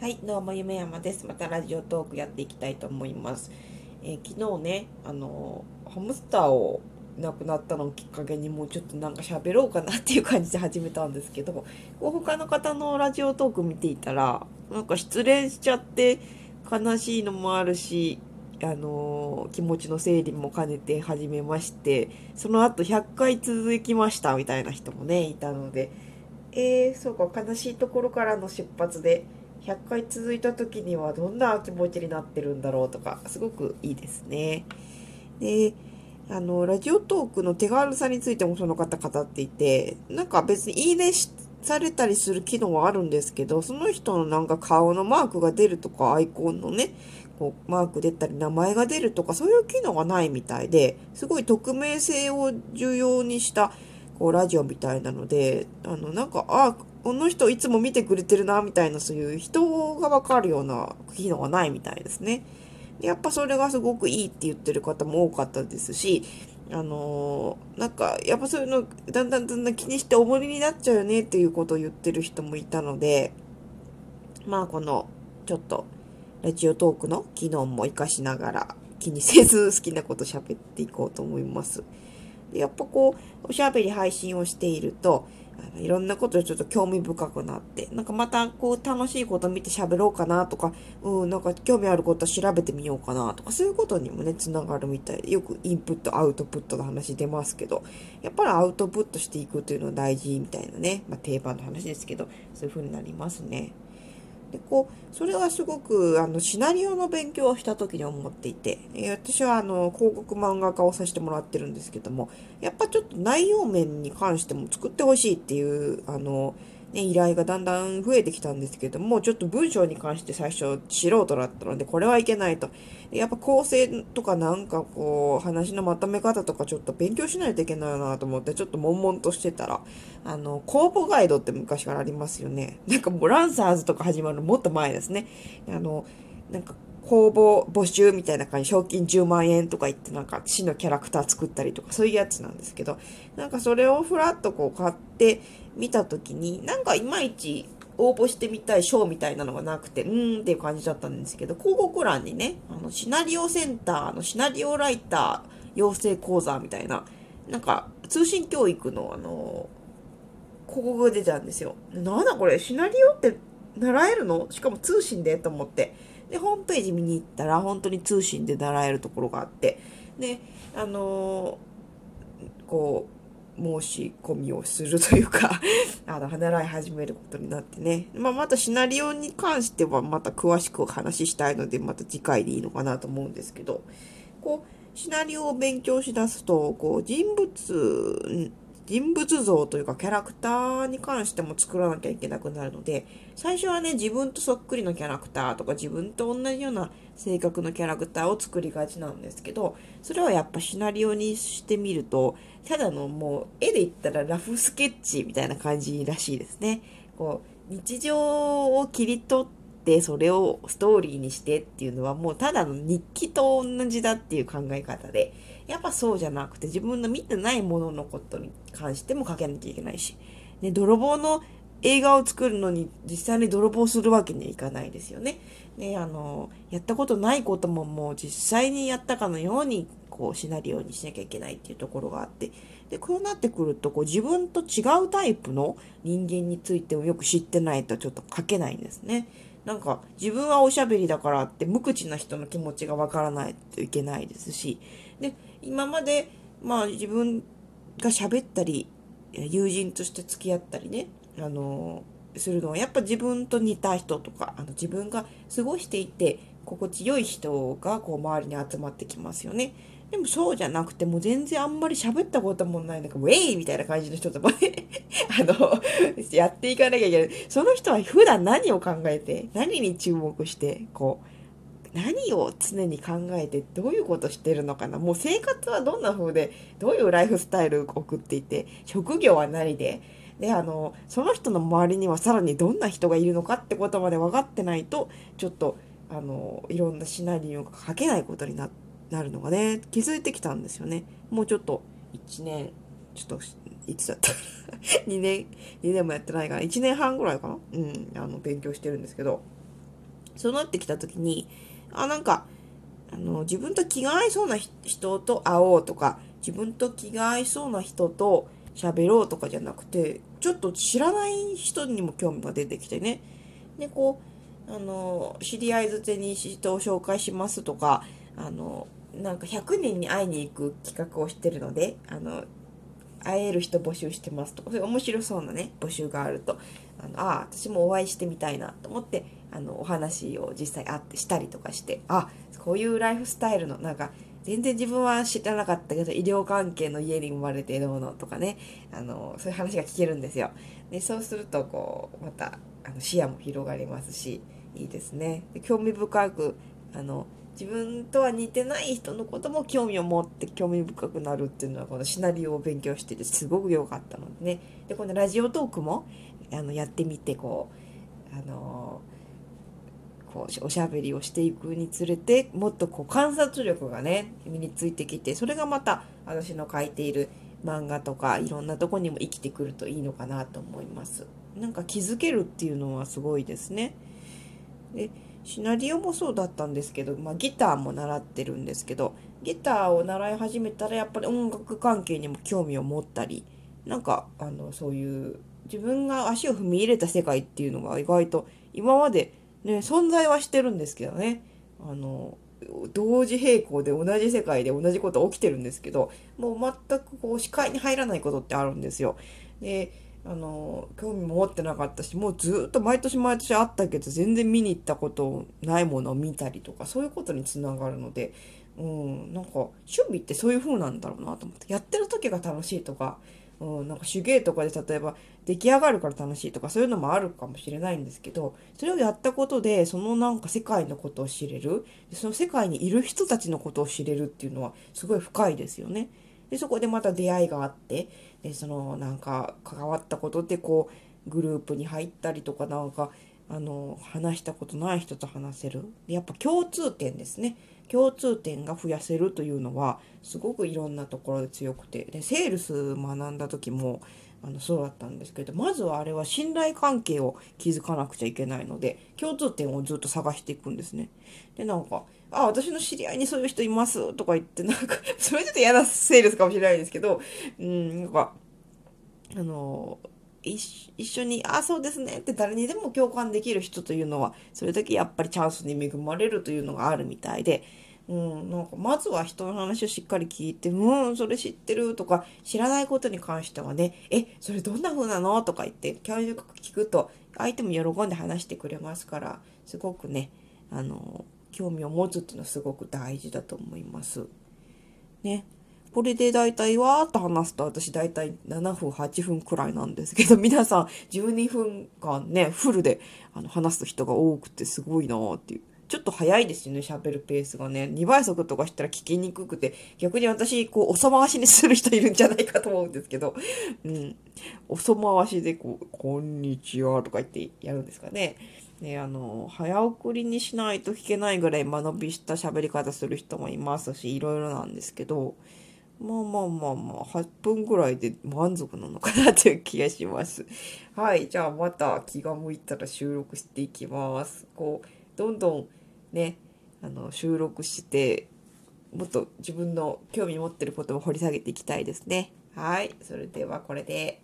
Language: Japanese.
はい、どうも、夢山です。またラジオトークやっていきたいと思います。えー昨日ね、あのーハムスターを亡くなったのをきっかけにもうちょっとなんか喋ろうかなっていう感じで始めたんですけど、他の方のラジオトーク見ていたら、なんか失恋しちゃって悲しいのもあるし、あのー気持ちの整理も兼ねて始めまして、その後100回続きましたみたいな人もね、いたので、えー、そうか、悲しいところからの出発で、100回続いた時にはどんな気持ちになってるんだろうとか、すごくいいですね。で、あの、ラジオトークの手軽さについてもその方語っていて、なんか別にいいねされたりする機能はあるんですけど、その人のなんか顔のマークが出るとか、アイコンのね、こうマーク出たり名前が出るとか、そういう機能がないみたいで、すごい匿名性を重要にしたこうラジオみたいなので、あの、なんか、あ、この人いつも見てくれてるな、みたいな、そういう人がわかるような機能はないみたいですね。でやっぱそれがすごくいいって言ってる方も多かったですし、あのーなんか、やっぱそういうの、だんだんだんだん気にして重りになっちゃうよねっていうことを言ってる人もいたので、まあこの、ちょっと、ラジオトークの機能も活かしながら、気にせず好きなこと喋っていこうと思います。でやっぱこう、おしゃべり配信をしていると、いろんなことにちょっと興味深くなって、なんかまたこう楽しいこと見て喋ろうかなとか、うん、なんか興味あること調べてみようかなとか、そういうことにもね、つながるみたいで、よくインプット、アウトプットの話出ますけど、やっぱりアウトプットしていくというのは大事みたいなね、まあ定番の話ですけど、そういう風になりますね。でこうそれはすごくあのシナリオの勉強をした時に思っていて、え私はあの広告漫画家をさせてもらってるんですけどもやっぱちょっと内容面に関しても作ってほしいっていうあの、ね、依頼がだんだん増えてきたんですけどもちょっと文章に関して最初素人だったのでこれはいけないとやっぱ構成とかなんかこう話のまとめ方とかちょっと勉強しないといけないなと思ってちょっと悶々としてたらあの、公募ガイドって昔からありますよね。なんかもうランサーズとか始まるのもっと前ですね。あの、なんか公募募集みたいな感じ、賞金10万円とか言ってなんか市のキャラクター作ったりとかそういうやつなんですけど、なんかそれをふらっとこう買ってみたときに、なんかいまいち応募してみたい賞みたいなのがなくて、うーんっていう感じだったんですけど、広告欄にね、あの、シナリオセンターのシナリオライター養成講座みたいな、なんか通信教育のあの、広告が出たんですよ。なんだこれ、シナリオって習えるの？しかも通信でと思って。で、ホームページ見に行ったら、本当に通信で習えるところがあって。で、あのーこう、申し込みをするというか、あの、習い始めることになってね。まあ、またシナリオに関してはまた詳しくお話ししたいので、また次回でいいのかなと思うんですけど、こう、シナリオを勉強しだすと、こう、人物、人物像というかキャラクターに関しても作らなきゃいけなくなるので、最初はね、自分とそっくりのキャラクターとか自分と同じような性格のキャラクターを作りがちなんですけど、それはやっぱシナリオにしてみると、ただのもう絵で言ったらラフスケッチみたいな感じらしいですね。こう、日常を切り取ってそれをストーリーにしてっていうのはもうただの日記と同じだっていう考え方で、やっぱそうじゃなくて自分の見てないもののことに関しても書けなきゃいけないし、ね、泥棒の映画を作るのに実際に泥棒するわけにはいかないですよね。ね、あの、やったことないことももう実際にやったかのようにこうシナリオにしなきゃいけないっていうところがあって、で、こうなってくるとこう自分と違うタイプの人間についてもよく知ってないとちょっと書けないんですね。なんか自分はおしゃべりだからって無口な人の気持ちがわからないといけないですし、で、今まで、まあ自分が喋ったり、友人として付き合ったりね、あの、するのはやっぱ自分と似た人とか、あの自分が過ごしていて心地よい人がこう周りに集まってきますよね。でもそうじゃなくてもう全然あんまり喋ったこともないなんかウェイみたいな感じの人ともね あのやっていかなきゃいけないその人は普段何を考えて何に注目してこう何を常に考えてどういうことしてるのかな。もう生活はどんな風でどういうライフスタイルを送っていて職業は何でであのその人の周りにはさらにどんな人がいるのかってことまで分かってないとちょっとあのいろんなシナリオが書けないことにななるのがね気づいてきたんですよね。もうちょっと1年ちょっといつだったかな。2年2年もやってないから1年半ぐらいかな。うんあの勉強してるんですけど。そうなってきた時に、あ、なんか、あの、自分と気が合いそうな人と会おうとか、自分と気が合いそうな人と喋ろうとかじゃなくて、ちょっと知らない人にも興味が出てきてね。で、こう、あの、知り合いづてに人を紹介しますとか、あの、なんか100人に会いに行く企画をしてるので、あの、会える人募集してますとか、そういう面白そうなね、募集があると、あの、ああ、私もお会いしてみたいなと思って、あの、お話を実際会ってしたりとかして、あ、こういうライフスタイルの、なんか、全然自分は知らなかったけど、医療関係の家に生まれてどうのとかね、あの、そういう話が聞けるんですよ。で、そうすると、こう、また、あの視野も広がりますし、いいですね。で興味深く、あの、自分とは似てない人のことも興味を持って興味深くなるっていうのはこのシナリオを勉強しててすごく良かったのでね。でこのラジオトークもあのやってみてこうあのこうおしゃべりをしていくにつれてもっとこう観察力がね身についてきてそれがまた私の書いている漫画とかいろんなとこにも生きてくるといいのかなと思います。なんか気づけるっていうのはすごいですね。でシナリオもそうだったんですけど、まあ、ギターも習ってるんですけどギターを習い始めたらやっぱり音楽関係にも興味を持ったりなんかあのそういう自分が足を踏み入れた世界っていうのが意外と今までね存在はしてるんですけどねあの同時並行で同じ世界で同じこと起きてるんですけどもう全くこう視界に入らないことってあるんですよ。であの興味も持ってなかったしもうずっと毎年毎年あったけど全然見に行ったことないものを見たりとかそういうことにつながるので、うん、なんか趣味ってそういう風なんだろうなと思ってやってる時が楽しいとか、うん、なんか手芸とかで例えば出来上がるから楽しいとかそういうのもあるかもしれないんですけどそれをやったことでそのなんか世界のことを知れるその世界にいる人たちのことを知れるっていうのはすごい深いですよね。でそこでまた出会いがあってでそのなんか関わったことでこうグループに入ったりとかなんかあの話したことない人と話せる。やっぱ共通点ですね。共通点が増やせるというのはすごくいろんなところで強くて。でセールス学んだ時もあのそうだったんですけどまずはあれは信頼関係を築かなくちゃいけないので共通点をずっと探していくんですね。でなんか「あ私の知り合いにそういう人います」とか言ってなんか それちょっと嫌なセールスかもしれないですけどうんなんかあの一緒に「あそうですね」って誰にでも共感できる人というのはそれだけやっぱりチャンスに恵まれるというのがあるみたいで。うん、なんかまずは人の話をしっかり聞いて、うん、それ知ってるとか、知らないことに関してはね、え、それどんな風なのとか言って、興味深く聞くと、相手も喜んで話してくれますから、すごくね、あの、興味を持つっていうのはすごく大事だと思います。ね。これで大体わーっと話すと私大体7分8分くらいなんですけど 皆さん12分間ねフルであの話す人が多くてすごいなーっていうちょっと早いですよね、喋るペースがね。2倍速とかしたら聞きにくくて、逆に私、こう、おそ回しにする人いるんじゃないかと思うんですけど、うん。おそ回しで、こう、こんにちはとか言ってやるんですかね。ね、あの、早送りにしないと聞けないぐらい間延びした喋り方する人もいますし、いろいろなんですけど、まあまあまあまあ、8分ぐらいで満足なのかなという気がします。はい、じゃあまた気が向いたら収録していきます。こう、どんどんねあの収録してもっと自分の興味持ってることを掘り下げていきたいですね。はい、それではこれで。